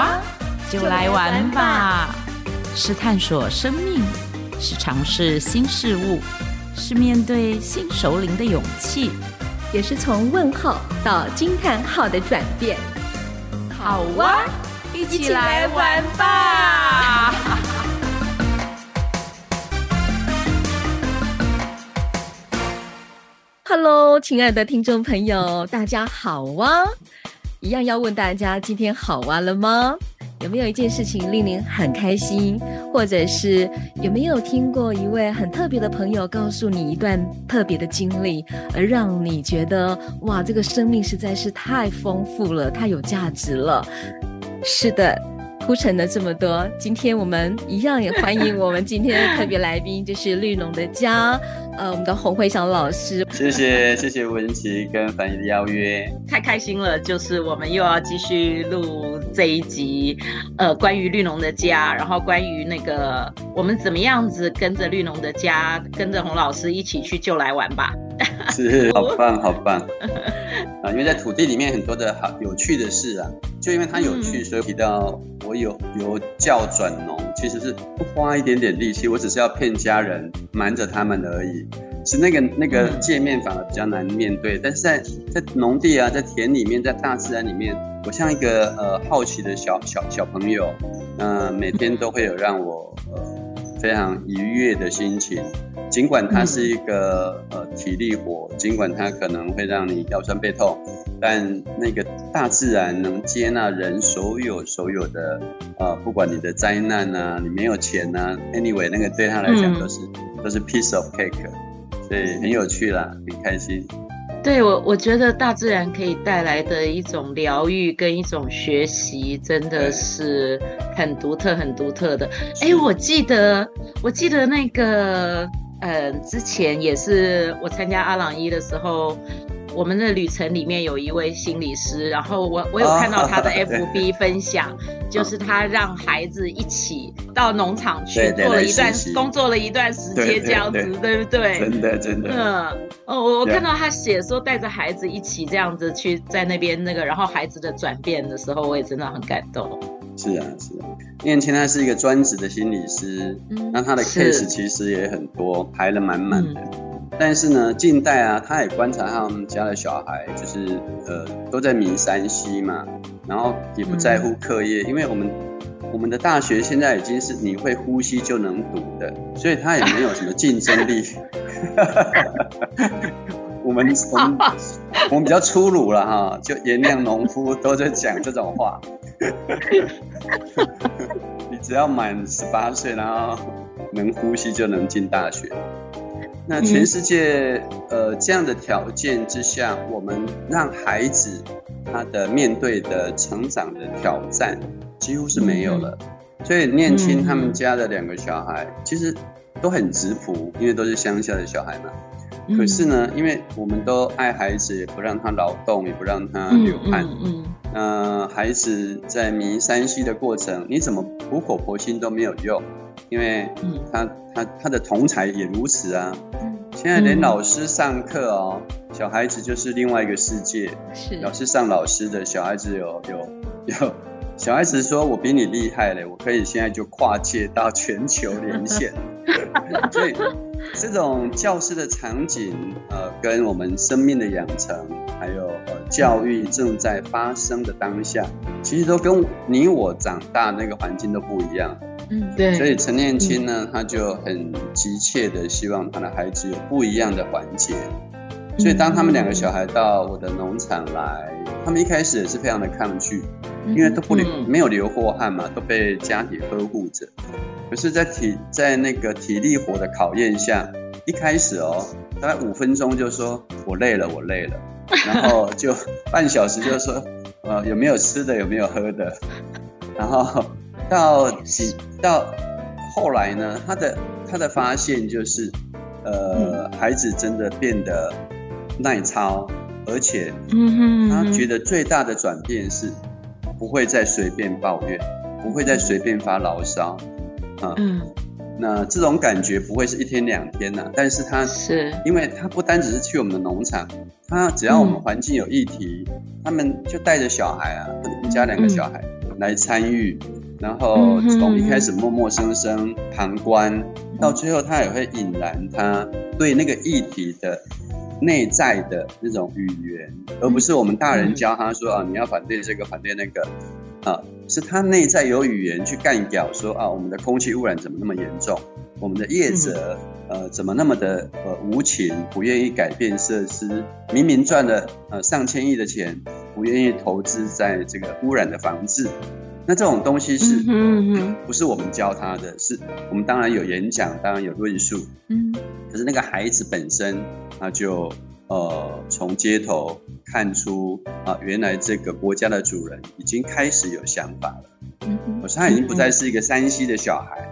哇，就来玩吧！是探索生命，是尝试新事物，是面对新熟龄的勇气，也是从问号到惊叹号的转变。好哇，一起来玩吧！Hello，亲爱的听众朋友，大家好哇！一样要问大家，今天好玩了吗？有没有一件事情令您很开心，或者是有没有听过一位很特别的朋友告诉你一段特别的经历，而让你觉得哇，这个生命实在是太丰富了，太有价值了？是的。铺陈了这么多，今天我们一样也欢迎我们今天的特别来宾，就是绿农的家，呃，我们的洪慧祥老师。谢谢谢谢文琪跟凡毅的邀约，太开心了！就是我们又要继续录这一集，呃，关于绿农的家，然后关于那个我们怎么样子跟着绿农的家，跟着洪老师一起去就来玩吧。是，好棒好棒啊！因为在土地里面很多的好有趣的事啊，就因为它有趣，所以提到我有由教转农，其实是不花一点点力气，我只是要骗家人，瞒着他们而已。是那个那个界面反而比较难面对，但是在在农地啊，在田里面，在大自然里面，我像一个呃好奇的小小小朋友，嗯、呃、每天都会有让我呃非常愉悦的心情。尽管它是一个呃体力活，尽管它可能会让你腰酸背痛，但那个大自然能接纳人所有所有的呃，不管你的灾难啊，你没有钱啊，anyway，那个对他来讲都是、嗯、都是 piece of cake，所以很有趣啦，很开心。对我，我觉得大自然可以带来的一种疗愈跟一种学习，真的是很独特、很独特的。哎，我记得，我记得那个。呃，之前也是我参加阿朗一的时候，我们的旅程里面有一位心理师，然后我我有看到他的 FB 分享，就是他让孩子一起到农场去做了一段工作了一段时间这样子，对不对？真的真的。嗯，哦，我看到他写说带着孩子一起这样子去在那边那个，然后孩子的转变的时候，我也真的很感动。是啊，是啊，念青他是一个专职的心理师，嗯、那他的 case 其实也很多，排了满满的。嗯、但是呢，近代啊，他也观察他们家的小孩，就是呃，都在迷山西嘛，然后也不在乎课业，嗯、因为我们我们的大学现在已经是你会呼吸就能读的，所以他也没有什么竞争力。我们我们我们比较粗鲁了哈，就原谅农夫都在讲这种话。你只要满十八岁，然后能呼吸就能进大学。那全世界呃这样的条件之下，我们让孩子他的面对的成长的挑战几乎是没有了。所以念青他们家的两个小孩其实都很质朴，因为都是乡下的小孩嘛。可是呢，因为我们都爱孩子，也不让他劳动，也不让他流汗。嗯，嗯，嗯、呃、孩子在迷 3C 的过程，你怎么苦口婆心都没有用，因为他他他的同才也如此啊。现在连老师上课哦，小孩子就是另外一个世界。是，老师上老师的，小孩子有有有，小孩子说我比你厉害嘞，我可以现在就跨界到全球连线。所以。这种教师的场景，呃，跟我们生命的养成，还有呃教育正在发生的当下，其实都跟你我长大那个环境都不一样。嗯，对。所以陈念青呢，他就很急切的希望他的孩子有不一样的环节。所以当他们两个小孩到我的农场来，他们一开始也是非常的抗拒，因为都不流没有流过汗嘛，都被家里呵护着。可是，在体在那个体力活的考验下，一开始哦，大概五分钟就说我累了，我累了，然后就半小时就说，呃，有没有吃的，有没有喝的，然后到几到后来呢，他的他的发现就是，呃，孩子真的变得耐操，而且，他觉得最大的转变是，不会再随便抱怨，不会再随便发牢骚。嗯，那这种感觉不会是一天两天呐、啊，但是他是，因为他不单只是去我们的农场，他只要我们环境有议题，嗯、他们就带着小孩啊，我们家两个小孩，来参与，然后从一开始默默生生旁观，到最后他也会引燃他对那个议题的内在的那种语言，而不是我们大人教他说啊，你要反对这个，反对那个，啊，是他内在有语言去干掉说啊，我们的空气污染怎么那么严重？我们的业者呃怎么那么的呃无情，不愿意改变设施，明明赚了呃上千亿的钱，不愿意投资在这个污染的防治。那这种东西是，嗯，不是我们教他的，是我们当然有演讲，当然有论述，嗯，可是那个孩子本身，他就呃从街头看出啊，原来这个国家的主人已经开始有想法了，嗯，我说他已经不再是一个山西的小孩，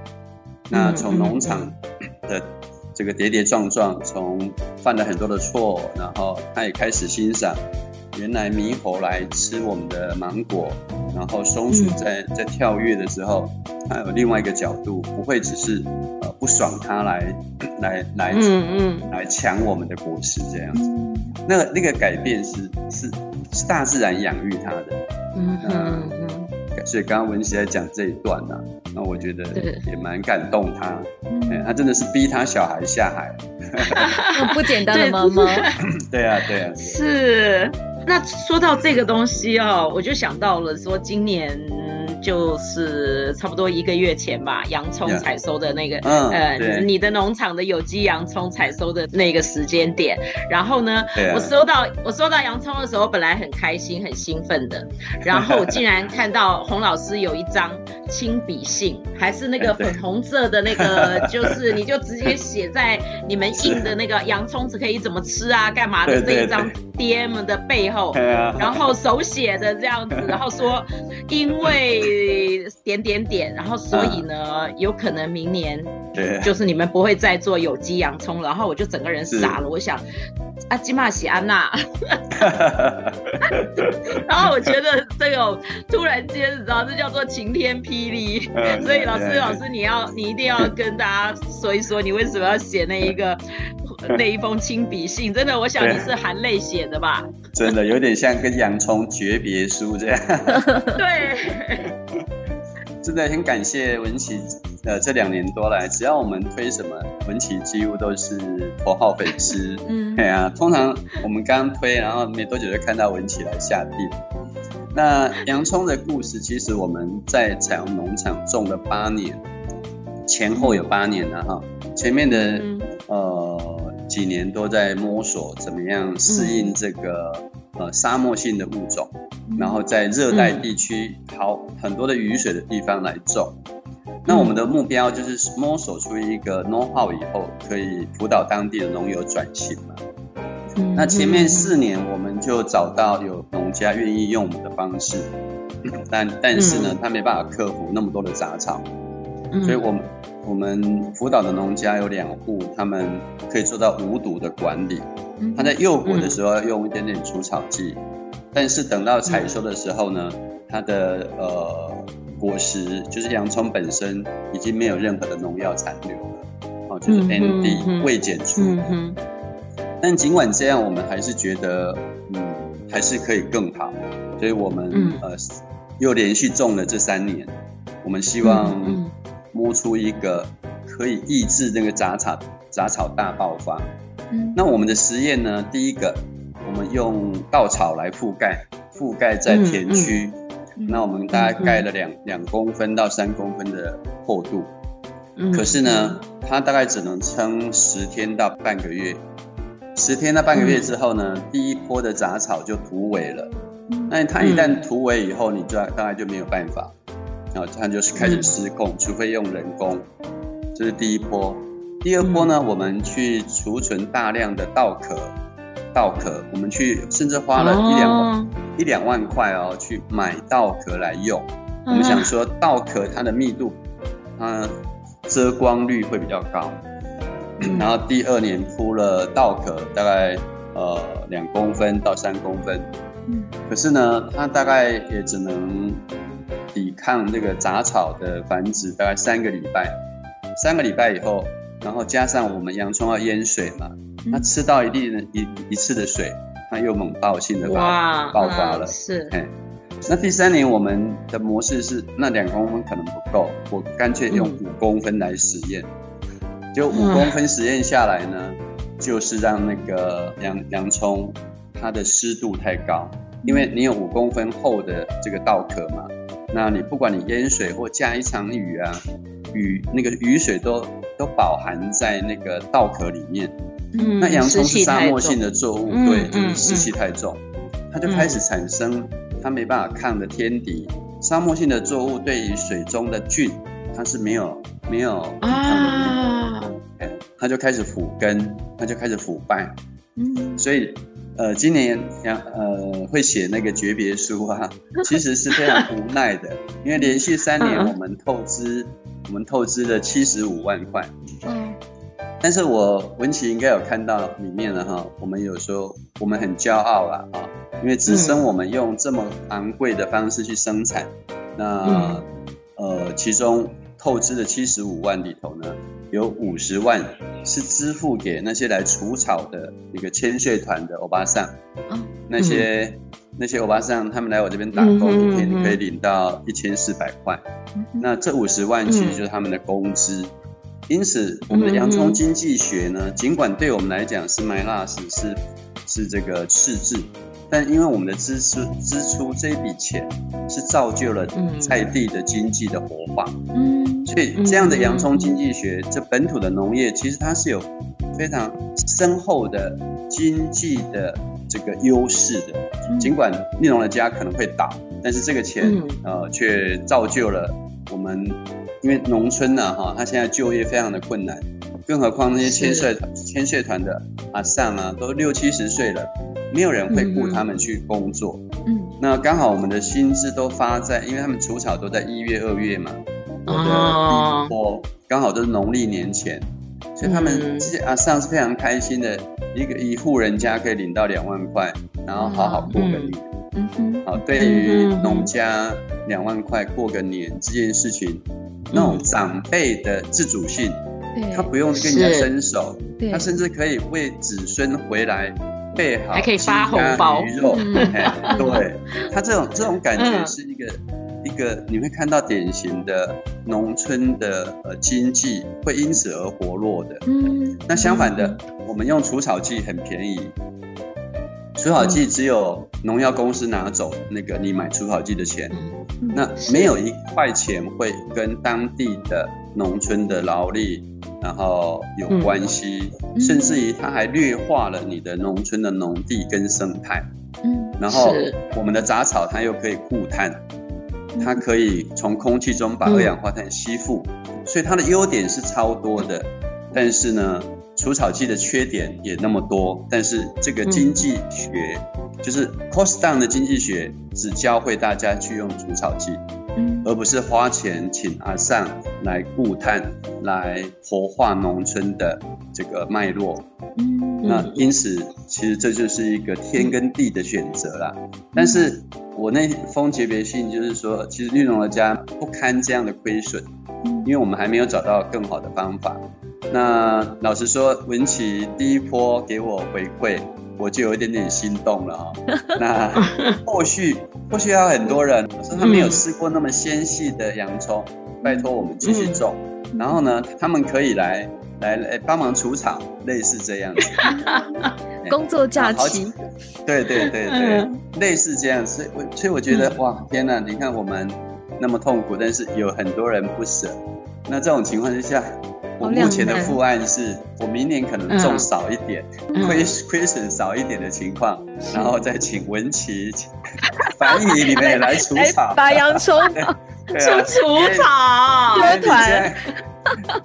那从农场的这个跌跌撞撞，从犯了很多的错，然后他也开始欣赏。原来猕猴来吃我们的芒果，然后松鼠在在跳跃的时候，它有另外一个角度，不会只是呃不爽它来 来来嗯嗯来抢我们的果实这样子。那个那个改变是是是大自然养育它的。嗯嗯嗯。所以刚刚文琪在讲这一段呢，那我觉得也蛮感动他。哎，他真的是逼他小孩下海，不简单的妈妈。对啊对啊。是。那说到这个东西哦，我就想到了说今年。就是差不多一个月前吧，洋葱采收的那个，yeah. 呃，uh, 你的农场的有机洋葱采收的那个时间点。然后呢，yeah. 我收到我收到洋葱的时候，本来很开心很兴奋的，然后我竟然看到洪老师有一张亲笔信，还是那个 粉红色的那个，就是你就直接写在你们印的那个洋葱子可以怎么吃啊，干嘛的这一张 DM 的背后，然后手写的这样子，然后说 因为。点点点，然后所以呢，啊、有可能明年就是你们不会再做有机洋葱，然后我就整个人傻了。我想，阿基玛喜安娜，然后我觉得这个突然间，你知道这叫做晴天霹雳。嗯、所以老师，老师你要你一定要跟大家说一说，你为什么要写那一个 那一封亲笔信？真的，我想你是含泪写的吧？真的有点像跟洋葱诀别书这样。对。真的很感谢文琪，呃，这两年多来，只要我们推什么，文琪几乎都是头号粉丝。嗯，对啊，通常我们刚推，然后没多久就看到文琪来下地。那洋葱的故事，其实我们在彩虹农场种了八年，前后有八年了哈。前面的呃几年都在摸索怎么样适应这个呃沙漠性的物种。然后在热带地区好很多的雨水的地方来种，那我们的目标就是摸索出一个 know how 以后，可以辅导当地的农友转型嘛。那前面四年我们就找到有农家愿意用我们的方式，但但是呢，他没办法克服那么多的杂草，所以我们我们辅导的农家有两户，他们可以做到无毒的管理。他在幼果的时候要用一点点除草剂。但是等到采收的时候呢，它的呃果实就是洋葱本身已经没有任何的农药残留了，哦，就是 ND 未检出。但尽管这样，我们还是觉得嗯还是可以更好，所以我们、嗯、呃又连续种了这三年，我们希望摸出一个可以抑制那个杂草杂草大爆发。嗯。那我们的实验呢，第一个。我们用稻草来覆盖，覆盖在田区。嗯嗯、那我们大概盖了两两公分到三公分的厚度。嗯、可是呢，它大概只能撑十天到半个月。十天到半个月之后呢，嗯、第一波的杂草就突围了。那它一旦突围以后，你就大概就没有办法，然后它就是开始失控，嗯、除非用人工。这是第一波。第二波呢，嗯、我们去储存大量的稻壳。稻壳，我们去甚至花了一两万、oh. 一两万块哦，去买稻壳来用。Uh. 我们想说，稻壳它的密度，它遮光率会比较高。Mm. 然后第二年铺了稻壳，大概呃两公分到三公分。Mm. 可是呢，它大概也只能抵抗那个杂草的繁殖，大概三个礼拜。三个礼拜以后，然后加上我们洋葱要淹水嘛。它吃到一定的一一次的水，它又猛爆性的爆爆发了。是，那第三年我们的模式是，那两公分可能不够，我干脆用五公分来实验。就五公分实验下来呢，就是让那个洋洋葱它的湿度太高，因为你有五公分厚的这个稻壳嘛，那你不管你淹水或下一场雨啊，雨那个雨水都都饱含在那个稻壳里面。嗯，那洋葱是沙漠性的作物，对，就是湿气太重，它就开始产生它没办法抗的天敌。沙漠性的作物对于水中的菌，它是没有没有啊，它就开始腐根，它就开始腐败。嗯，所以呃，今年洋呃会写那个诀别书啊，其实是非常无奈的，因为连续三年我们透支，我们透支了七十五万块。嗯。但是我文琪应该有看到里面了哈，我们有时候我们很骄傲了啊，因为自身我们用这么昂贵的方式去生产，那、嗯、呃其中透支的七十五万里头呢，有五十万是支付给那些来除草的一个千岁团的欧巴桑，那些、嗯、那些欧巴桑他们来我这边打工，一天你可以领到一千四百块，那这五十万其实就是他们的工资。因此，我们的洋葱经济学呢，尽管对我们来讲是 my last，是是这个赤字，但因为我们的支出支出这一笔钱是造就了在地的经济的活化，嗯，所以这样的洋葱经济学，这本土的农业其实它是有非常深厚的经济的这个优势的。尽管内容的家可能会倒，但是这个钱呃却造就了我们。因为农村呢，哈，他现在就业非常的困难，更何况那些千岁千岁团的阿上啊，都六七十岁了，没有人会雇他们去工作。嗯，那刚好我们的薪资都发在，因为他们除草都在一月二月嘛，我的第一波刚好都是农历年前，所以他们这些阿上是非常开心的，一个一户人家可以领到两万块，然后好好过个年。嗯哼，好，对于农家两万块过个年这件事情。那种长辈的自主性，他不用跟人家伸手，他甚至可以为子孙回来备好，还可以发红包。鱼肉。对，他这种 这种感觉是一个一个，你会看到典型的农村的呃经济会因此而活络的。嗯，那相反的，我们用除草剂很便宜。除草剂只有农药公司拿走那个你买除草剂的钱，那没有一块钱会跟当地的农村的劳力然后有关系，甚至于它还劣化了你的农村的农地跟生态。然后我们的杂草它又可以固碳，它可以从空气中把二氧化碳吸附，所以它的优点是超多的。但是呢，除草剂的缺点也那么多，但是这个经济学、嗯、就是 cost down 的经济学，只教会大家去用除草剂，嗯，而不是花钱请阿尚来固碳，来活化农村的这个脉络。嗯，那因此，其实这就是一个天跟地的选择啦。嗯、但是我那封诀别信就是说，其实绿农的家不堪这样的亏损，因为我们还没有找到更好的方法。那老实说，文琪第一波给我回馈，我就有一点点心动了哈。那后续后续还有很多人说他没有吃过那么纤细的洋葱，拜托我们继续种。然后呢，他们可以来来来帮忙除草，类似这样子。工作假期。对对对对，类似这样子。我所以我觉得哇，天哪！你看我们那么痛苦，但是有很多人不舍。那这种情况之下。我目前的副案是，我明年可能种少一点，亏亏损少一点的情况，然后再请文琪、樊姨你们也来除草，拔洋葱，除除草，乐 团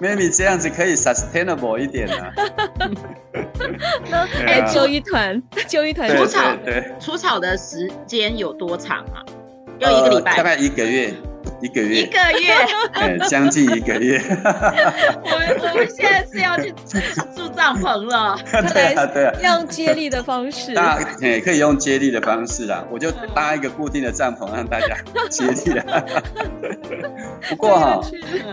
，maybe 这样子可以 sustainable 一点呢。哎，揪一团，揪一团除草，对，除草的时间有多长啊？要一个礼拜，大概一个月。一个月，一个月，哎，将近一个月。我们我们现在是要去住帐篷了。对啊，对啊，用接力的方式。大家也可以用接力的方式啦，我就搭一个固定的帐篷让大家接力啦。不过哈，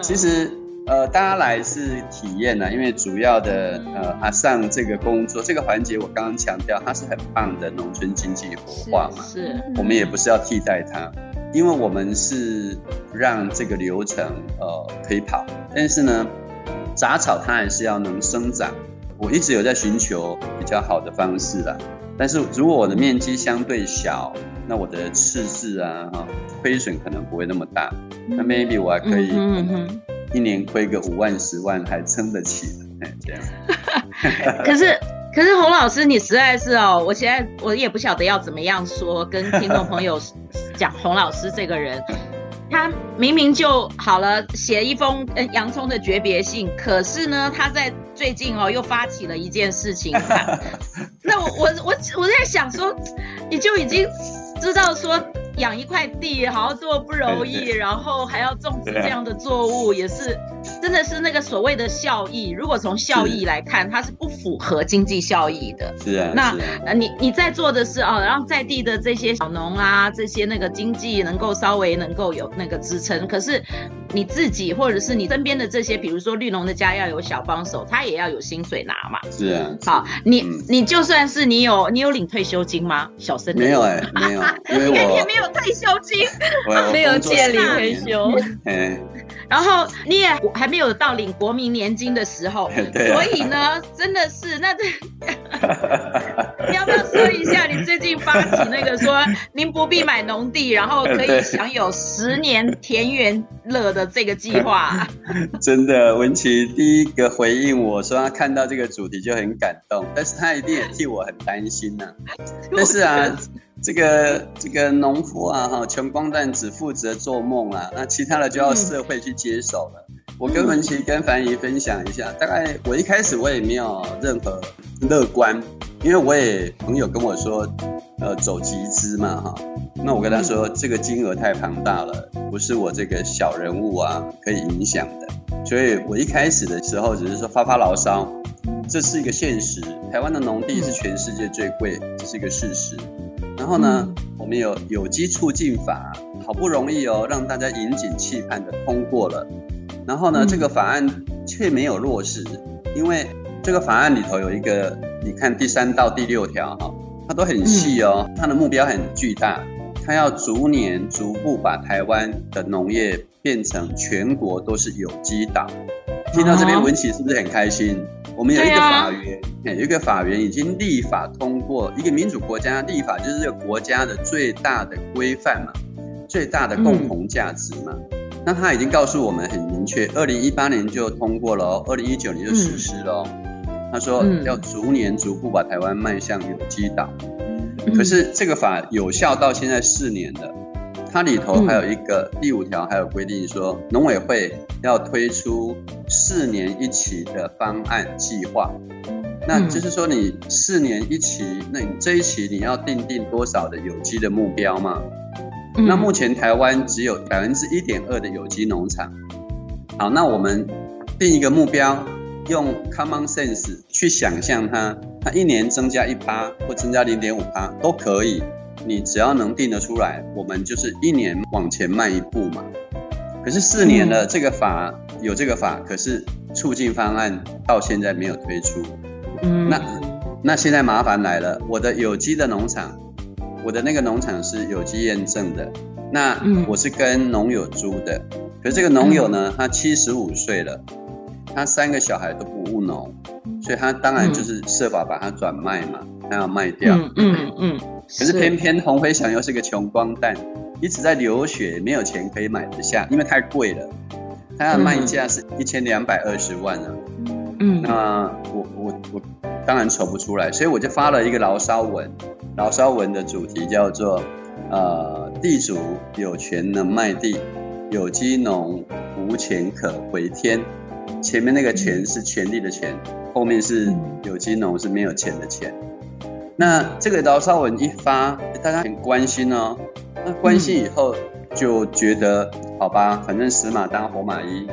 其实呃，大家来是体验呢，因为主要的呃阿尚这个工作这个环节，我刚刚强调它是很棒的农村经济活化嘛，是，是我们也不是要替代它，因为我们是让这个流程呃可以跑，但是呢，杂草它还是要能生长，我一直有在寻求比较好的方式啦，但是如果我的面积相对小，那我的赤字啊哈亏损可能不会那么大，那 maybe 我还可以。一年亏个五万十万还撑得起，哎，这样。可是，可是洪老师，你实在是哦，我现在我也不晓得要怎么样说，跟听众朋友讲洪老师这个人，他明明就好了，写一封呃洋葱的诀别信，可是呢，他在最近哦又发起了一件事情，那我我我我在想说，你就已经知道说。养一块地好好做不容易，然后还要种植这样的作物，也是真的是那个所谓的效益。如果从效益来看，它是不符合经济效益的。是啊，那那你你在做的是哦，让在地的这些小农啊，这些那个经济能够稍微能够有那个支撑。可是你自己或者是你身边的这些，比如说绿农的家要有小帮手，他也要有薪水拿嘛。是啊。好，你你就算是你有你有领退休金吗？小生没有哎，没有，因为我 也没有。退休金没有建立退休，然后你也还没有到领国民年金的时候，所以呢，真的是那这，你要不要说一下你最近发起那个说您不必买农地，然后可以享有十年田园乐的这个计划？真的，文琪第一个回应我说他看到这个主题就很感动，但是他一定也替我很担心呐、啊。但是啊。这个这个农夫啊，哈，穷光蛋只负责做梦啊，那其他的就要社会去接手了。我跟文琪、跟樊姨分享一下，大概我一开始我也没有任何乐观，因为我也朋友跟我说，呃，走集资嘛，哈，那我跟他说，这个金额太庞大了，不是我这个小人物啊可以影响的，所以我一开始的时候只是说发发牢骚，这是一个现实，台湾的农地是全世界最贵，这是一个事实。然后呢，嗯、我们有有机促进法，好不容易哦，让大家引颈期盼的通过了。然后呢，嗯、这个法案却没有落实，因为这个法案里头有一个，你看第三到第六条哈，它都很细哦，嗯、它的目标很巨大，它要逐年逐步把台湾的农业变成全国都是有机岛。听到这边，文琪是不是很开心？我们有一个法源，有一个法源已经立法通过，一个民主国家立法就是这个国家的最大的规范嘛，最大的共同价值嘛。那他已经告诉我们很明确，二零一八年就通过了哦，二零一九年就实施了哦。他说要逐年逐步把台湾迈向有机岛，可是这个法有效到现在四年了。它里头还有一个第五条，还有规定说，农委会要推出四年一期的方案计划。那就是说，你四年一期，那你这一期你要定定多少的有机的目标嘛？那目前台湾只有百分之一点二的有机农场。好，那我们定一个目标，用 common sense 去想象它，它一年增加一趴或增加零点五趴都可以。你只要能定得出来，我们就是一年往前迈一步嘛。可是四年了，这个法有这个法，可是促进方案到现在没有推出。嗯，那那现在麻烦来了，我的有机的农场，我的那个农场是有机验证的，那我是跟农友租的。可是这个农友呢，他七十五岁了，他三个小孩都不务农，所以他当然就是设法把它转卖嘛，他要卖掉。嗯嗯嗯。可是偏偏红飞翔又是个穷光蛋，一直在流血，没有钱可以买得下，因为太贵了。他的卖价是一千两百二十万啊。嗯，那我我我当然筹不出来，所以我就发了一个牢骚文。牢骚文的主题叫做呃，地主有权能卖地，有机农无钱可回天。前面那个钱是权力的钱，后面是有机农是没有钱的钱。那这个牢骚文一发，大家很关心哦。那关心以后就觉得，嗯、好吧，反正死马当活马医。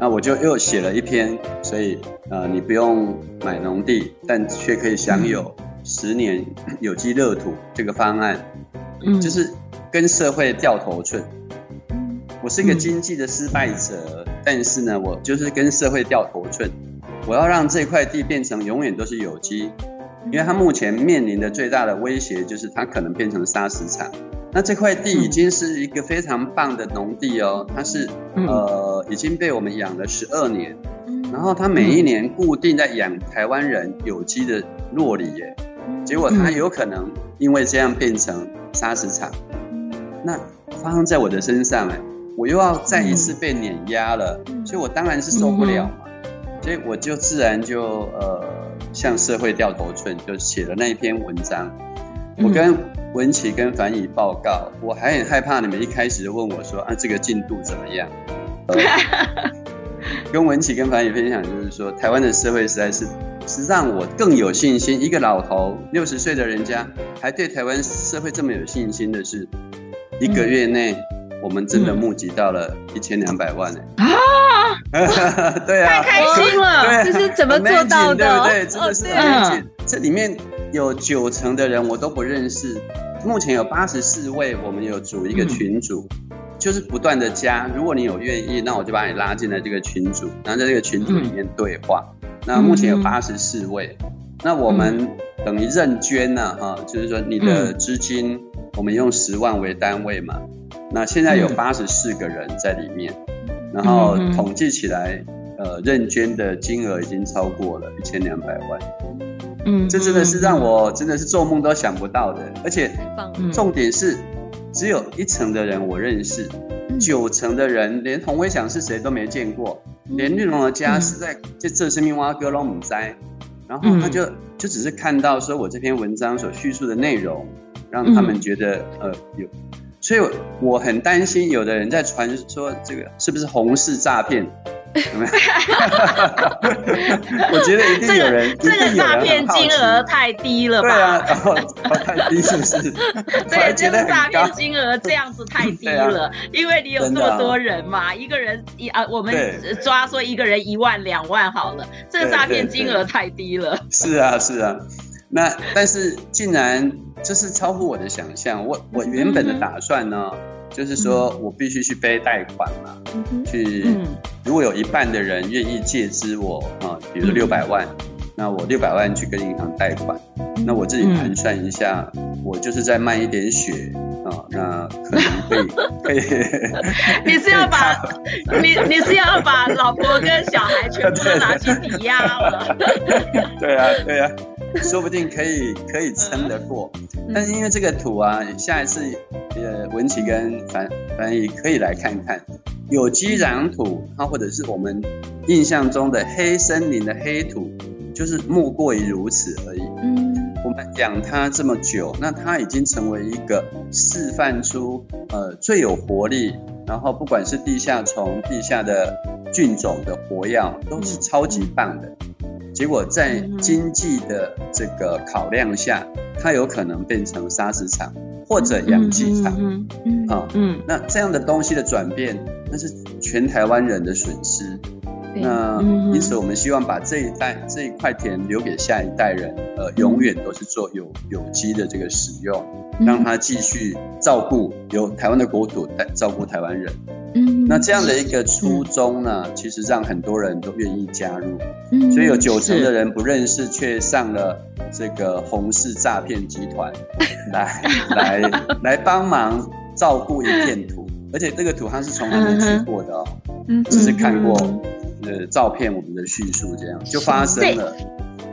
那我就又写了一篇，所以呃，你不用买农地，但却可以享有十年有机热土这个方案。嗯，就是跟社会掉头寸。我是一个经济的失败者，嗯、但是呢，我就是跟社会掉头寸，我要让这块地变成永远都是有机，因为它目前面临的最大的威胁就是它可能变成砂石场。那这块地已经是一个非常棒的农地哦，它是呃已经被我们养了十二年，然后它每一年固定在养台湾人有机的洛梨耶，结果它有可能因为这样变成砂石场，那发生在我的身上哎，我又要再一次被碾压了，所以我当然是受不了嘛，所以我就自然就呃向社会掉头寸，就写了那一篇文章，我跟。文琪跟凡仪报告，我还很害怕你们一开始就问我说啊，这个进度怎么样？呃、跟文琪跟凡仪分享，就是说台湾的社会实在是是让我更有信心。一个老头六十岁的人家，还对台湾社会这么有信心的是，一个月内我们真的募集到了一千两百万呢、欸！啊，对啊，太开心了！对，这是怎么做到的？对不对？真的是。这里面。有九成的人我都不认识，目前有八十四位，我们有组一个群组，嗯、就是不断的加。如果你有愿意，那我就把你拉进来这个群组，然后在这个群组里面对话。嗯、那目前有八十四位，嗯、那我们等于认捐呢、啊，哈、嗯，就是说你的资金，我们用十万为单位嘛。那现在有八十四个人在里面，然后统计起来，呃，认捐的金额已经超过了一千两百万。嗯，这真的是让我真的是做梦都想不到的，而且重点是，只有一层的人我认识，九成的人连洪威祥是谁都没见过，连绿龙的家是在这这是命蛙哥都不知，然后他就就只是看到说我这篇文章所叙述的内容，让他们觉得呃有，所以我很担心有的人在传说这个是不是红市诈骗。我觉得一定有人，这个诈骗金额太低了吧？对啊，然后太低是不是？对，这个诈骗金额这样子太低了，因为你有这么多人嘛，一个人一啊，我们抓说一个人一万两万好了，这个诈骗金额太低了。是啊，是啊，那但是竟然这是超乎我的想象，我我原本的打算呢？就是说我必须去背贷款嘛，嗯、去如果有一半的人愿意借支我啊，比如六百万，嗯、那我六百万去跟银行贷款，嗯、那我自己盘算一下，嗯、我就是再卖一点血啊，那可能会可以。你是要把你你是要把老婆跟小孩全部都拿去抵押了？对啊，对啊。说不定可以可以撑得过，但是因为这个土啊，下一次呃文琪跟凡凡仪可以来看看。有机壤土，它或者是我们印象中的黑森林的黑土，就是莫过于如此而已。嗯，我们养它这么久，那它已经成为一个示范出呃最有活力，然后不管是地下虫、地下的菌种的活药，都是超级棒的。结果在经济的这个考量下，它有可能变成砂石场或者养鸡场，啊，嗯，那这样的东西的转变，那是全台湾人的损失。那因此，我们希望把这一代这一块田留给下一代人，呃，永远都是做有有机的这个使用，让他继续照顾由台湾的国土来照顾台湾人。嗯，那这样的一个初衷呢，其实让很多人都愿意加入。嗯，所以有九成的人不认识，却上了这个红氏诈骗集团，来来来帮忙照顾一片土，而且这个土他是从来没去过的哦，嗯，只是看过呃照片，我们的叙述这样就发生了。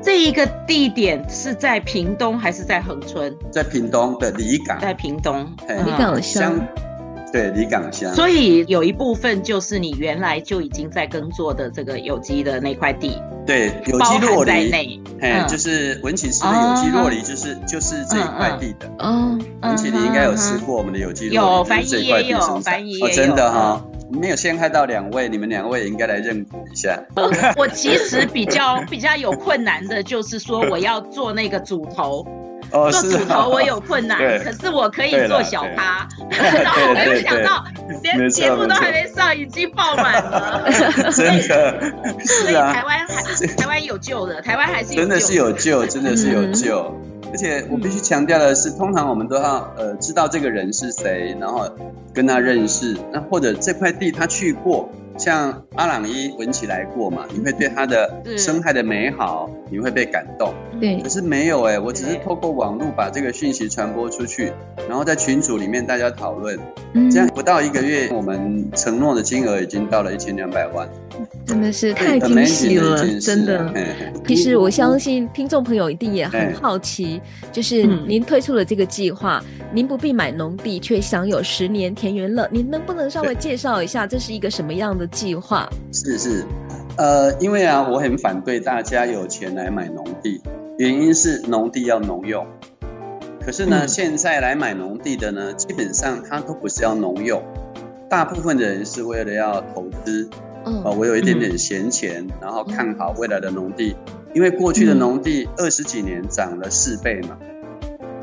这一个地点是在屏东还是在恒春？在屏东的里港，在屏东。里港乡。对，里港乡，所以有一部分就是你原来就已经在耕作的这个有机的那块地，对，有机酪梨，哎，就是文綺吃的有机落梨，就是就是这一块地的。哦，文綺你应该有吃过我们的有机酪梨，有，凡仪也有，凡仪也有，真的哈，没有陷害到两位，你们两位也应该来认股一下。我其实比较比较有困难的就是说，我要做那个主头。做主头我有困难，可是我可以做小趴，然后我没有想到，连节目都还没上，已经爆满了。真的，所以台湾还台湾有救的，台湾还是真的是有救，真的是有救。而且我必须强调的是，通常我们都要呃知道这个人是谁，然后跟他认识，那或者这块地他去过，像阿朗伊闻起来过嘛，你会对它的生态的美好，你会被感动。对，可是没有哎、欸，我只是透过网络把这个讯息传播出去，然后在群组里面大家讨论，这样不到一个月，我们承诺的金额已经到了一千两百万。真的是太惊喜了，真的。其实我相信听众朋友一定也很好奇，就是您推出了这个计划，您不必买农地却享有十年田园乐，您能不能稍微介绍一下这是一个什么样的计划？是是，呃，因为啊，我很反对大家有钱来买农地，原因是农地要农用，可是呢，现在来买农地的呢，基本上他都不是要农用，大部分的人是为了要投资。哦，我有一点点闲钱，然后看好未来的农地，因为过去的农地二十几年涨了四倍嘛，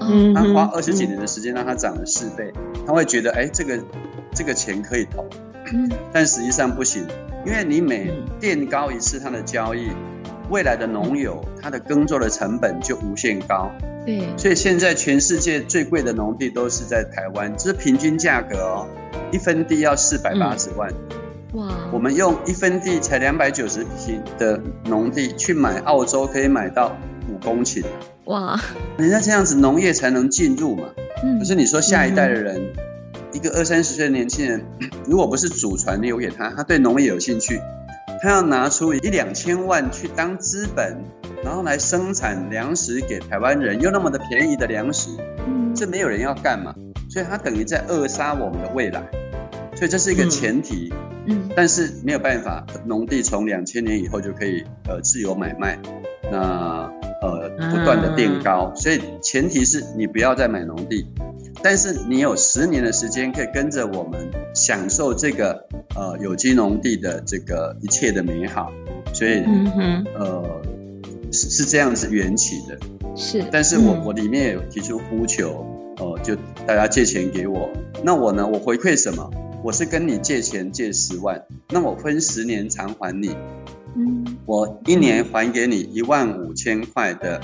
嗯，他花二十几年的时间让它涨了四倍，他会觉得哎，这个这个钱可以投，但实际上不行，因为你每垫高一次它的交易，未来的农友他的耕作的成本就无限高，对，所以现在全世界最贵的农地都是在台湾，这是平均价格哦，一分地要四百八十万。哇！我们用一分地才两百九十平的农地去买澳洲，可以买到五公顷。哇！人家这样子农业才能进入嘛。嗯。可是你说下一代的人，嗯、一个二三十岁的年轻人，如果不是祖传留给他，他对农业有兴趣，他要拿出一两千万去当资本，然后来生产粮食给台湾人，又那么的便宜的粮食，嗯，这没有人要干嘛？所以他等于在扼杀我们的未来。所以这是一个前提。嗯嗯，但是没有办法，农地从两千年以后就可以呃自由买卖，那呃不断的变高，所以前提是你不要再买农地，但是你有十年的时间可以跟着我们享受这个呃有机农地的这个一切的美好，所以嗯哼。呃是是这样子缘起的，是，但是我我里面也有提出呼求，呃就大家借钱给我，那我呢我回馈什么？我是跟你借钱借十万，那我分十年偿还你。嗯，我一年还给你一万五千块的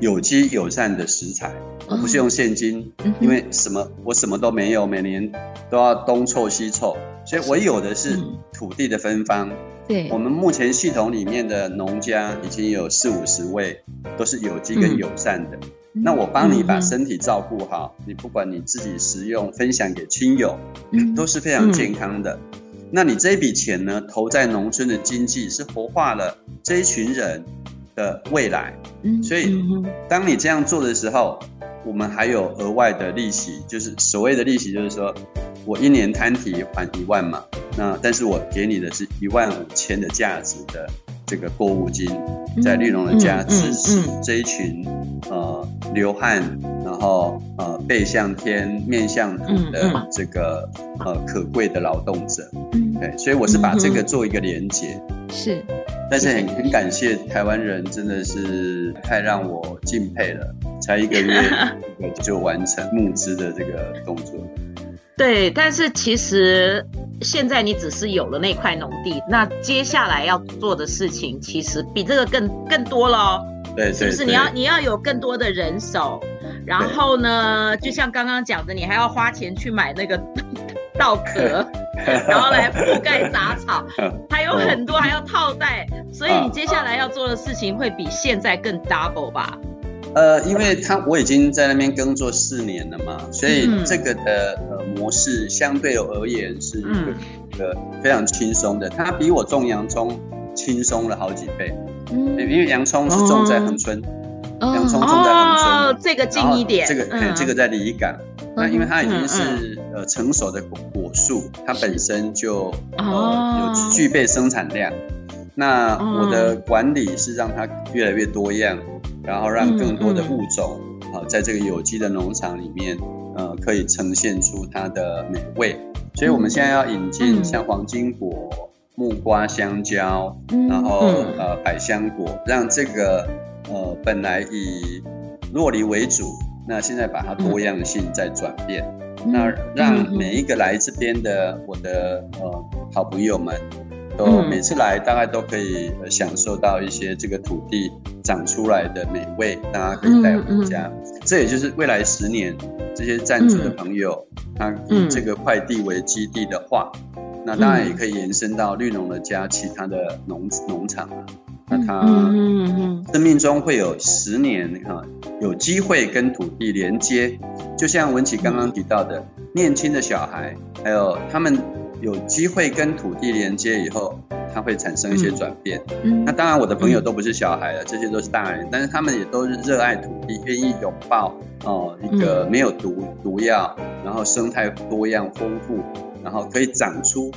有机友善的食材，我不是用现金，因为什么我什么都没有，每年都要东凑西凑，所以我有的是土地的芬芳。对，我们目前系统里面的农家已经有四五十位，都是有机跟友善的。那我帮你把身体照顾好，你不管你自己食用，分享给亲友，都是非常健康的。那你这一笔钱呢，投在农村的经济，是活化了这一群人的未来。所以，当你这样做的时候，我们还有额外的利息，就是所谓的利息，就是说我一年摊提还一万嘛，那但是我给你的是一万五千的价值的。这个购物金，在绿龙的家支持这一群呃流汗，然后呃背向天面向土的这个呃可贵的劳动者，对，所以我是把这个做一个连接，是，但是很很感谢台湾人，真的是太让我敬佩了，才一个月 就完成募资的这个动作。对，但是其实现在你只是有了那块农地，那接下来要做的事情其实比这个更更多了。对，是不是？你要你要有更多的人手，然后呢，就像刚刚讲的，你还要花钱去买那个 稻壳，然后来覆盖杂草，还有很多还要套袋，所以你接下来要做的事情会比现在更 double 吧？呃，因为他我已经在那边耕作四年了嘛，所以这个的呃模式相对而言是一个非常轻松的，它比我种洋葱轻松了好几倍。嗯，因为洋葱是种在恒春，洋葱种在恒春，哦，这个近一点，这个这个在离港，那因为它已经是呃成熟的果果树，它本身就呃有具备生产量。那我的管理是让它越来越多样，然后让更多的物种啊，在这个有机的农场里面，呃，可以呈现出它的美味。所以我们现在要引进像黄金果、木瓜、香蕉，然后呃百香果，让这个呃本来以洛梨为主，那现在把它多样性再转变，那让每一个来这边的我的呃好朋友们。都每次来，大概都可以享受到一些这个土地长出来的美味，大家可以带回家。嗯嗯、这也就是未来十年这些赞助的朋友，嗯、他以这个快递为基地的话，那当然也可以延伸到绿农的家其他的农农场啊。那他生命中会有十年哈，有机会跟土地连接，就像文琪刚刚提到的，年轻的小孩，还有他们有机会跟土地连接以后，他会产生一些转变。那当然，我的朋友都不是小孩了，这些都是大人，但是他们也都是热爱土地，愿意拥抱哦一个没有毒毒药，然后生态多样丰富，然后可以长出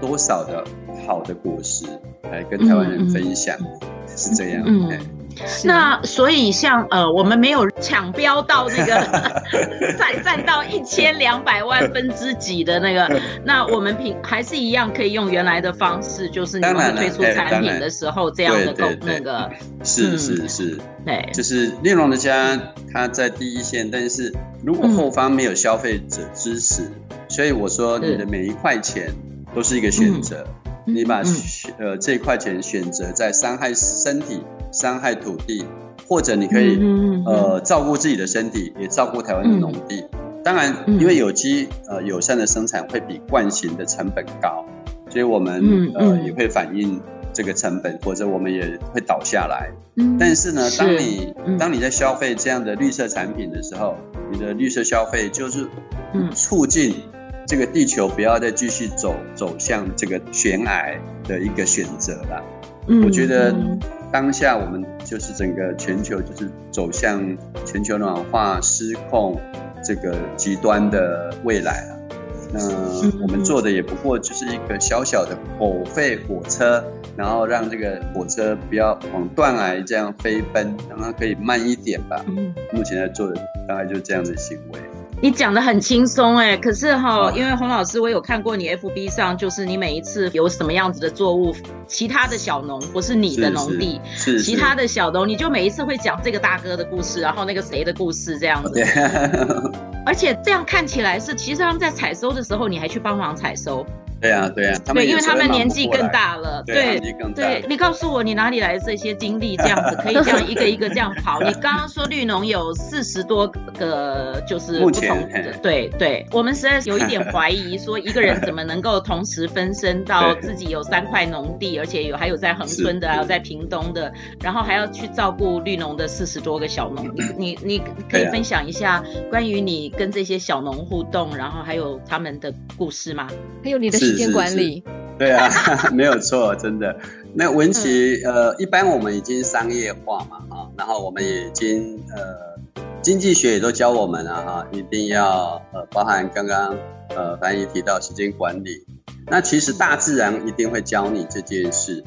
多少的好的果实。来跟台湾人分享，嗯、是这样。嗯，嗯。那所以像呃，我们没有抢标到那个 再占到一千两百万分之几的那个，那我们平还是一样可以用原来的方式，就是你们推出产品的时候这样的构那个。是是是，对，就是内容的家，他在第一线，但是如果后方没有消费者支持，嗯、所以我说你的每一块钱都是一个选择。嗯你把呃这一块钱选择在伤害身体、伤害土地，或者你可以呃照顾自己的身体，也照顾台湾的农地。当然，因为有机呃友善的生产会比惯行的成本高，所以我们呃也会反映这个成本，或者我们也会倒下来。但是呢，当你当你在消费这样的绿色产品的时候，你的绿色消费就是促进。这个地球不要再继续走走向这个悬崖的一个选择了。嗯，我觉得当下我们就是整个全球就是走向全球暖化失控这个极端的未来了。那我们做的也不过就是一个小小的火废火车，然后让这个火车不要往断崖这样飞奔，让它可以慢一点吧。目前在做的大概就是这样的行为。你讲的很轻松哎，可是哈，因为洪老师，我有看过你 FB 上，就是你每一次有什么样子的作物，其他的小农不是你的农地，其他的小农，你就每一次会讲这个大哥的故事，然后那个谁的故事这样子，对 而且这样看起来是，其实他们在采收的时候，你还去帮忙采收。对啊，对啊，对，因为他们年纪更大了，对，对，你告诉我你哪里来的这些精力，这样子可以这样 一个一个这样跑？你刚刚说绿农有四十多个，就是不同的，对对，我们实在是有一点怀疑，说一个人怎么能够同时分身 到自己有三块农地，而且有还有在恒春的，还有在屏东的，然后还要去照顾绿农的四十多个小农，你你可以分享一下关于你跟这些小农互动，然后还有他们的故事吗？还有你的。时间管理，对啊，没有错，真的。那文琪，呃，一般我们已经商业化嘛，哈，然后我们也已经呃，经济学也都教我们了，哈，一定要呃，包含刚刚呃，凡姨提到时间管理。那其实大自然一定会教你这件事，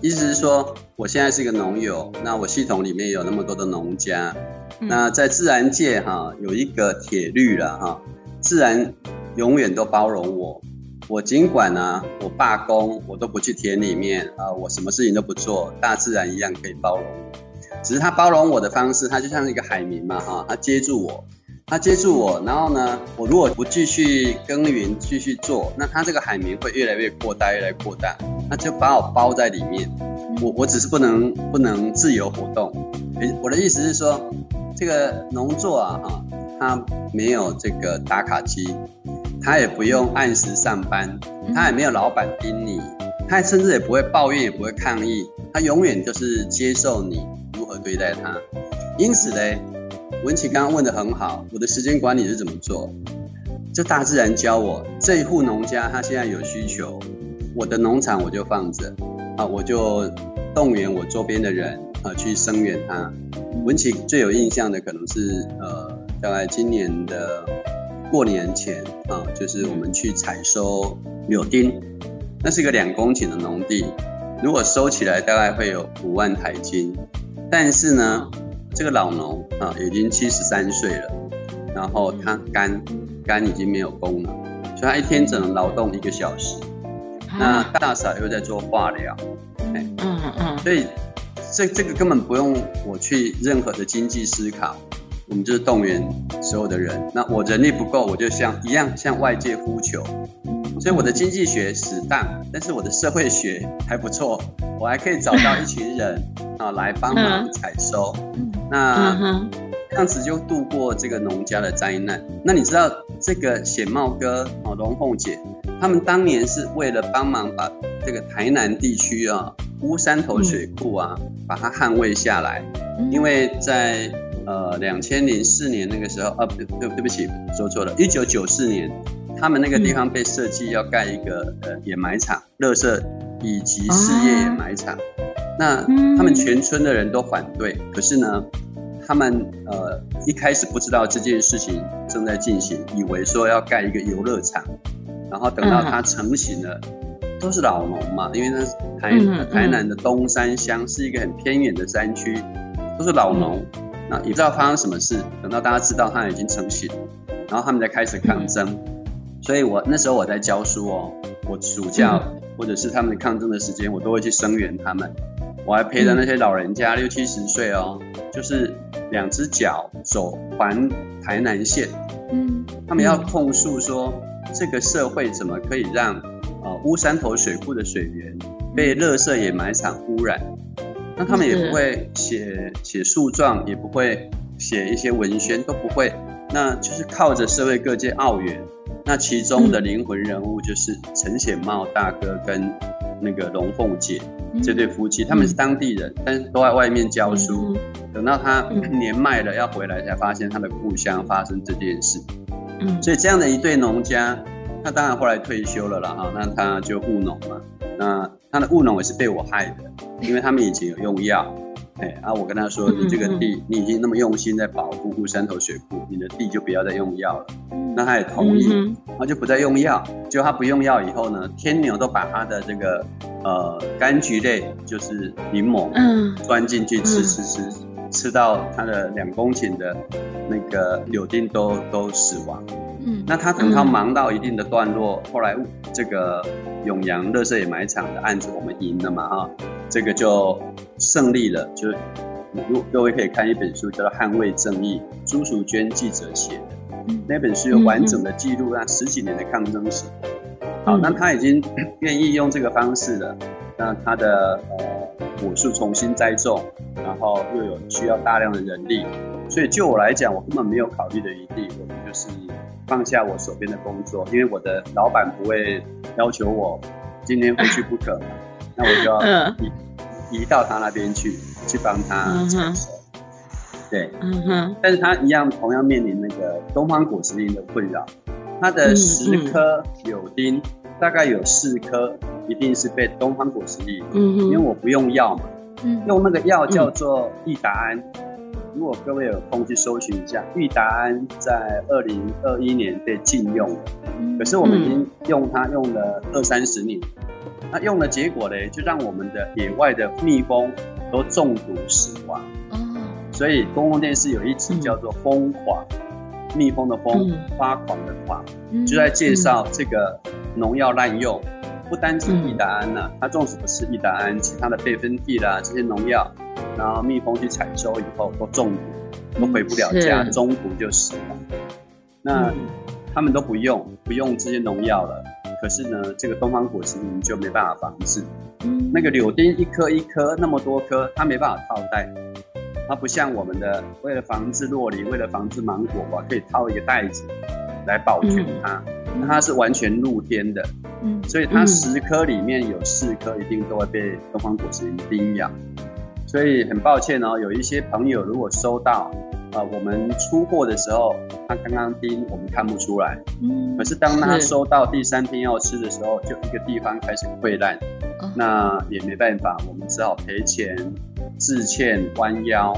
意思是说，我现在是一个农友，那我系统里面有那么多的农家，那在自然界哈，有一个铁律了哈，自然永远都包容我。我尽管呢、啊，我罢工，我都不去田里面啊、呃，我什么事情都不做，大自然一样可以包容我。只是他包容我的方式，他就像一个海绵嘛，哈，他接住我，他接住我，然后呢，我如果不继续耕耘，继续做，那他这个海绵会越来越扩大，越来越扩大，那就把我包在里面。我我只是不能不能自由活动。我的意思是说，这个农作啊，哈，它没有这个打卡机。他也不用按时上班，他也没有老板盯你，他甚至也不会抱怨，也不会抗议，他永远就是接受你如何对待他。因此呢，文琪刚刚问的很好，我的时间管理是怎么做？这大自然教我，这一户农家他现在有需求，我的农场我就放着，啊，我就动员我周边的人啊去声援他。文琪最有印象的可能是呃，大概今年的。过年前啊，就是我们去采收柳丁，那是一个两公顷的农地，如果收起来大概会有五万台斤，但是呢，这个老农啊已经七十三岁了，然后他肝肝已经没有功能，所以他一天只能劳动一个小时，那大嫂又在做化疗，嗯嗯，所以这这个根本不用我去任何的经济思考。我们就是动员所有的人。那我人力不够，我就像一样向外界呼求。所以我的经济学死当，但是我的社会学还不错，我还可以找到一群人 啊来帮忙采收。那这样子就度过这个农家的灾难。那你知道这个显茂哥啊龙凤姐，他们当年是为了帮忙把这个台南地区啊乌山头水库啊、嗯、把它捍卫下来，嗯、因为在呃两千零四年那个时候啊，对对不起说错了，一九九四年，他们那个地方被设计要盖一个、嗯、呃掩埋场，垃圾以及事业掩埋场，啊、那他们全村的人都反对，可是呢。他们呃一开始不知道这件事情正在进行，以为说要盖一个游乐场，然后等到它成型了，嗯、都是老农嘛，因为那是台、嗯、台南的东山乡是一个很偏远的山区，都是老农，嗯、那也不知道发生什么事。等到大家知道他已经成型，然后他们才开始抗争。嗯、所以我那时候我在教书哦，我暑假、嗯、或者是他们抗争的时间，我都会去声援他们。我还陪着那些老人家、嗯、六七十岁哦，就是两只脚走环台南线。嗯，他们要控诉说，这个社会怎么可以让呃乌山头水库的水源被垃圾掩埋场污染？那他们也不会写写诉状，也不会写一些文宣，都不会。那就是靠着社会各界奥援。那其中的灵魂人物就是陈显茂大哥跟那个龙凤姐。这对夫妻他们是当地人，嗯、但是都在外面教书。嗯、等到他年迈了要回来，才发现他的故乡发生这件事。嗯，所以这样的一对农家，他当然后来退休了啦。哈。那他就务农嘛。那他的务农也是被我害的，因为他们以前有用药。哎，啊，我跟他说，你这个地你已经那么用心在保护乌山头水库，你的地就不要再用药了。那他也同意，然后就不再用药。结果他不用药以后呢，天牛都把他的这个呃柑橘类，就是柠檬，嗯，钻进去吃吃吃，吃到他的两公顷的那个柳丁都都死亡。嗯，那他等他忙到一定的段落，后来这个永阳乐色掩埋场的案子我们赢了嘛，哈。这个就胜利了，就如各位可以看一本书，叫做《捍卫正义》，朱淑娟记者写的。嗯、那本书有完整的记录那十几年的抗争史。嗯、好，那他已经愿意用这个方式了。那他的呃果树重新栽种，然后又有需要大量的人力，所以就我来讲，我根本没有考虑的余地，我们就是放下我手边的工作，因为我的老板不会要求我今天回去不可。那我就要移移到他那边去，去帮他承受。对，嗯哼。但是他一样同样面临那个东方果实林的困扰，他的十颗柳丁大概有四颗一定是被东方果实苓，嗯。因为我不用药嘛，嗯，用那个药叫做益达安。如果各位有空去搜寻一下，裕达安在二零二一年被禁用了，可是我们已经用它用了二三十年。那用的结果呢，就让我们的野外的蜜蜂都中毒死亡。哦，所以公共电视有一集叫做《蜂狂》，蜜蜂的蜂，发狂的狂，就在介绍这个农药滥用，不单止益达安呢，它纵使不是益达安，其他的倍芬替啦这些农药，然后蜜蜂去采收以后都中毒，都回不了家，中途就死了。那他们都不用不用这些农药了。可是呢，这个东方果实苓就没办法防治。嗯，那个柳丁一颗一颗那么多颗，它没办法套袋。它不像我们的，为了防治洛梨，为了防治芒果我，可以套一个袋子来保全它。嗯、那它是完全露天的。嗯，所以它十颗里面有四颗一定都会被东方果实苓叮咬。所以很抱歉哦，有一些朋友如果收到。啊、呃，我们出货的时候，他刚刚叮，我们看不出来。嗯。可是当他收到第三天要吃的时候，就一个地方开始溃烂，哦、那也没办法，我们只好赔钱、致歉、弯腰。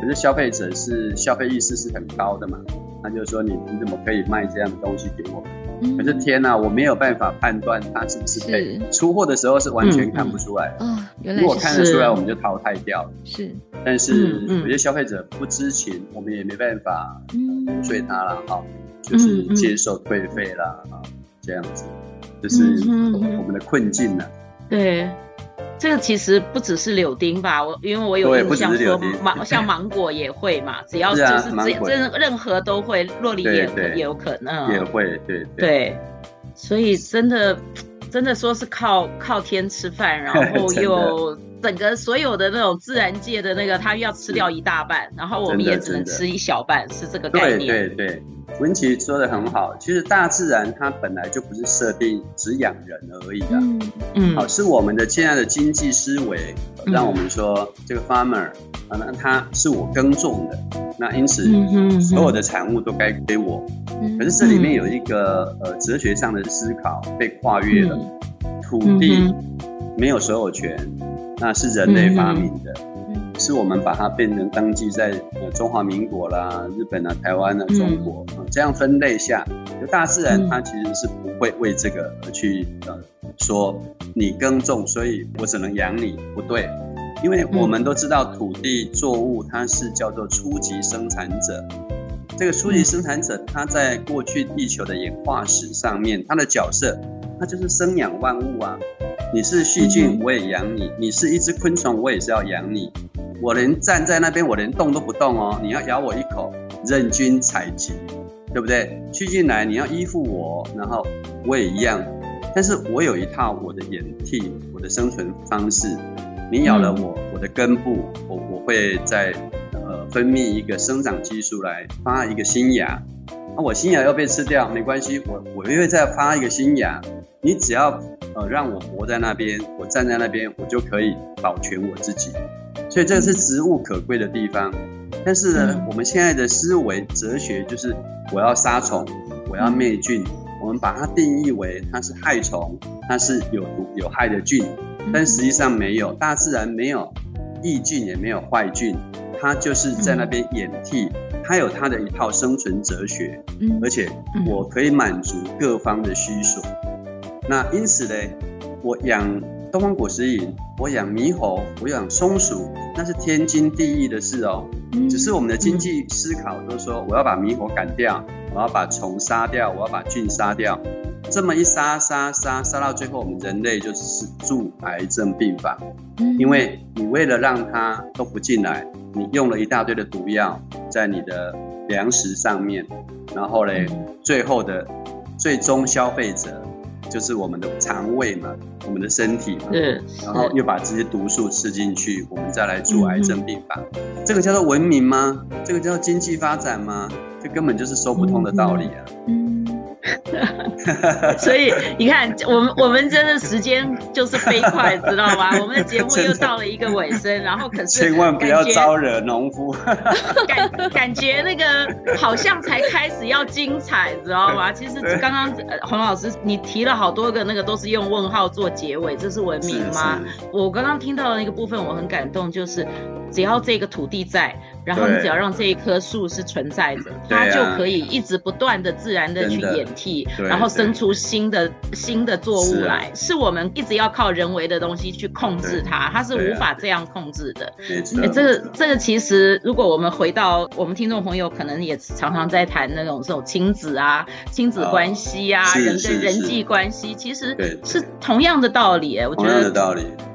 可是消费者是消费意识是很高的嘛，他就说你你怎么可以卖这样的东西给我们？嗯、可是天哪，我没有办法判断它是不是被是出货的时候是完全看不出来。嗯嗯哦、原来如果看得出来，我们就淘汰掉了。是，但是有些消费者不知情，嗯、我们也没办法游说他了哈，就是接受退费啦啊，这样子，就是我们的困境了。对。这个其实不只是柳丁吧，我因为我有印象说 芒像芒果也会嘛，只要就是这这、啊任何都会，洛梨也也有可能。也会，对。对，所以真的真的说是靠靠天吃饭，然后 又整个所有的那种自然界的那个，它要吃掉一大半，然后我们也只能吃一小半，是这个概念。对对对，文琪说的很好。其实大自然它本来就不是设定只养人而已的，嗯，好，是我们的现在的经济思维让我们说这个 farmer 啊，那他是我耕种的，那因此所有的产物都该归我。可是这里面有一个呃哲学上的思考被跨越了，土地没有所有权，那是人类发明的，是我们把它变成登记在呃中华民国啦、日本啊、台湾啊、中国啊这样分类下，就大自然它其实是不会为这个而去呃说你耕种，所以我只能养你，不对，因为我们都知道土地作物它是叫做初级生产者。这个初级生产者，他在过去地球的演化史上面，他的角色，他就是生养万物啊。你是细菌，我也养你；你是一只昆虫，我也是要养你。我连站在那边，我连动都不动哦。你要咬我一口，任君采集，对不对？细菌来，你要依附我，然后我也一样。但是我有一套我的演替，我的生存方式。你咬了我，我的根部，我我会在。呃，分泌一个生长激素来发一个新芽，那、啊、我新芽要被吃掉没关系，我我又会再发一个新芽。你只要呃让我活在那边，我站在那边，我就可以保全我自己。所以这是植物可贵的地方。但是呢，嗯、我们现在的思维哲学就是我要杀虫，我要灭菌，我们把它定义为它是害虫，它是有毒有害的菌，但实际上没有，大自然没有益菌也没有坏菌。他就是在那边演替，他有他的一套生存哲学，而且我可以满足各方的需求。那因此呢，我养东方果实蝇，我养猕猴，我养松鼠，那是天经地义的事哦。只是我们的经济思考都说，我要把猕猴赶掉，我要把虫杀掉，我要把菌杀掉。这么一杀杀杀杀到最后，我们人类就是住癌症病房，因为你为了让它都不进来。你用了一大堆的毒药在你的粮食上面，然后嘞，最后的最终消费者就是我们的肠胃嘛，我们的身体嘛，嗯，然后又把这些毒素吃进去，我们再来住癌症病房，这个叫做文明吗？这个叫做经济发展吗？这根本就是说不通的道理啊。所以你看，我们我们真的时间就是飞快，知道吗？我们的节目又到了一个尾声，然后可是千万不要招惹农夫，感 感觉那个好像才开始要精彩，知道吗？其实刚刚洪老师你提了好多个那个都是用问号做结尾，这是文明吗？我刚刚听到的那个部分我很感动，就是只要这个土地在。然后你只要让这一棵树是存在着，它就可以一直不断的自然的去演替，然后生出新的新的作物来。是我们一直要靠人为的东西去控制它，它是无法这样控制的。哎，这个这个其实，如果我们回到我们听众朋友，可能也常常在谈那种这种亲子啊、亲子关系啊、人跟人际关系，其实是同样的道理。哎，我觉得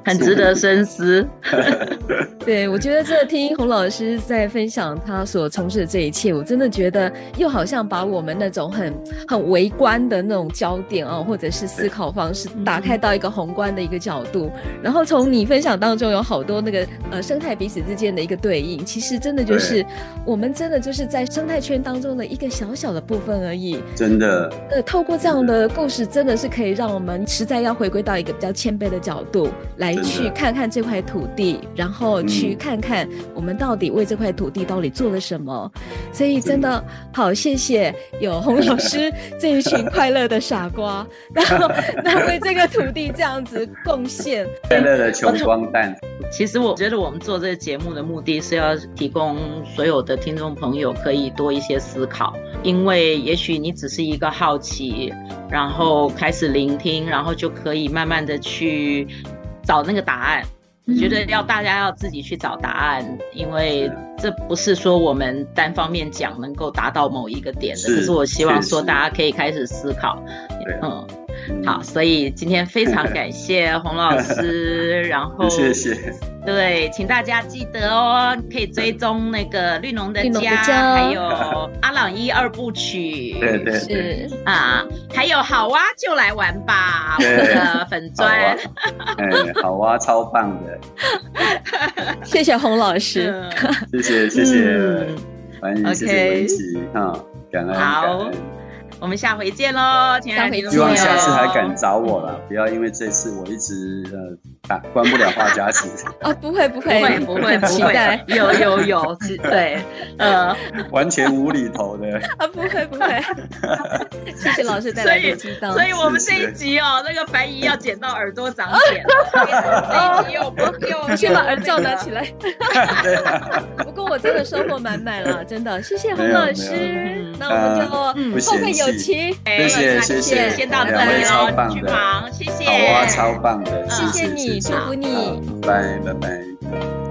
很值得深思。对，我觉得这听洪老师在。分享他所从事的这一切，我真的觉得又好像把我们那种很很微观的那种焦点啊，或者是思考方式打开到一个宏观的一个角度，然后从你分享当中有好多那个呃生态彼此之间的一个对应，其实真的就是我们真的就是在生态圈当中的一个小小的部分而已。真的，呃，透过这样的故事，真的是可以让我们实在要回归到一个比较谦卑的角度来去看看这块土地，然后去看看我们到底为这块。土地到底做了什么？所以真的好，谢谢有洪老师这一群快乐的傻瓜，然后那为这个土地这样子贡献。快乐的穷光蛋。其实我觉得我们做这个节目的目的是要提供所有的听众朋友可以多一些思考，因为也许你只是一个好奇，然后开始聆听，然后就可以慢慢的去找那个答案。我觉得要大家要自己去找答案，因为这不是说我们单方面讲能够达到某一个点的。可是我希望说大家可以开始思考。嗯，好，所以今天非常感谢 洪老师，然后谢谢。对，请大家记得哦，可以追踪那个绿农的家，家还有 阿朗壹二部曲，对对是啊，还有好哇就来玩吧，我的粉砖，哎，好哇，超棒的，谢谢洪老师，谢谢谢谢，欢迎谢谢文琪哈，感恩感恩。我们下回见喽，亲爱的，希望下次还敢找我了，不要因为这次我一直呃打关不了话匣子。啊，不会不会不会不会，期待有有有，对，呃，完全无厘头的。啊，不会不会，谢谢老师带来的激荡。所以我们这一集哦，那个白姨要剪到耳朵长茧。这一集又又先把耳罩拿起来。不过我真的收获满满了，真的，谢谢洪老师。那我们就后会有。谢谢谢谢，先到这里喽，去忙，谢谢，好啊，超棒的，谢谢你，祝福你，拜拜拜拜。